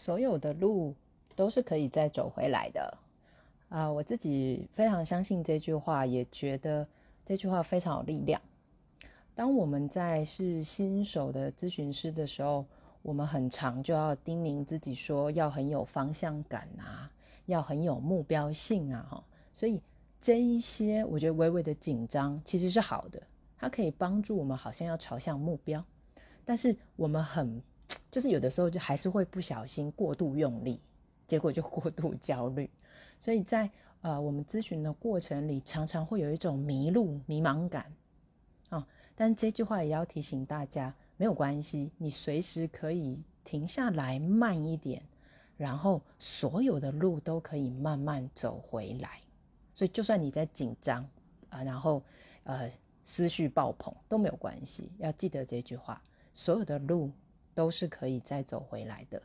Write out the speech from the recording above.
所有的路都是可以再走回来的。啊，我自己非常相信这句话，也觉得这句话非常有力量。当我们在是新手的咨询师的时候，我们很常就要叮咛自己说，要很有方向感啊，要很有目标性啊，哈。所以这一些，我觉得微微的紧张其实是好的，它可以帮助我们好像要朝向目标。但是我们很，就是有的时候就还是会不小心过度用力，结果就 过度焦虑。所以在呃我们咨询的过程里，常常会有一种迷路、迷茫感啊。但这句话也要提醒大家，没有关系，你随时可以停下来，慢一点，然后所有的路都可以慢慢走回来。所以就算你在紧张啊，然后呃思绪爆棚都没有关系，要记得这句话，所有的路都是可以再走回来的。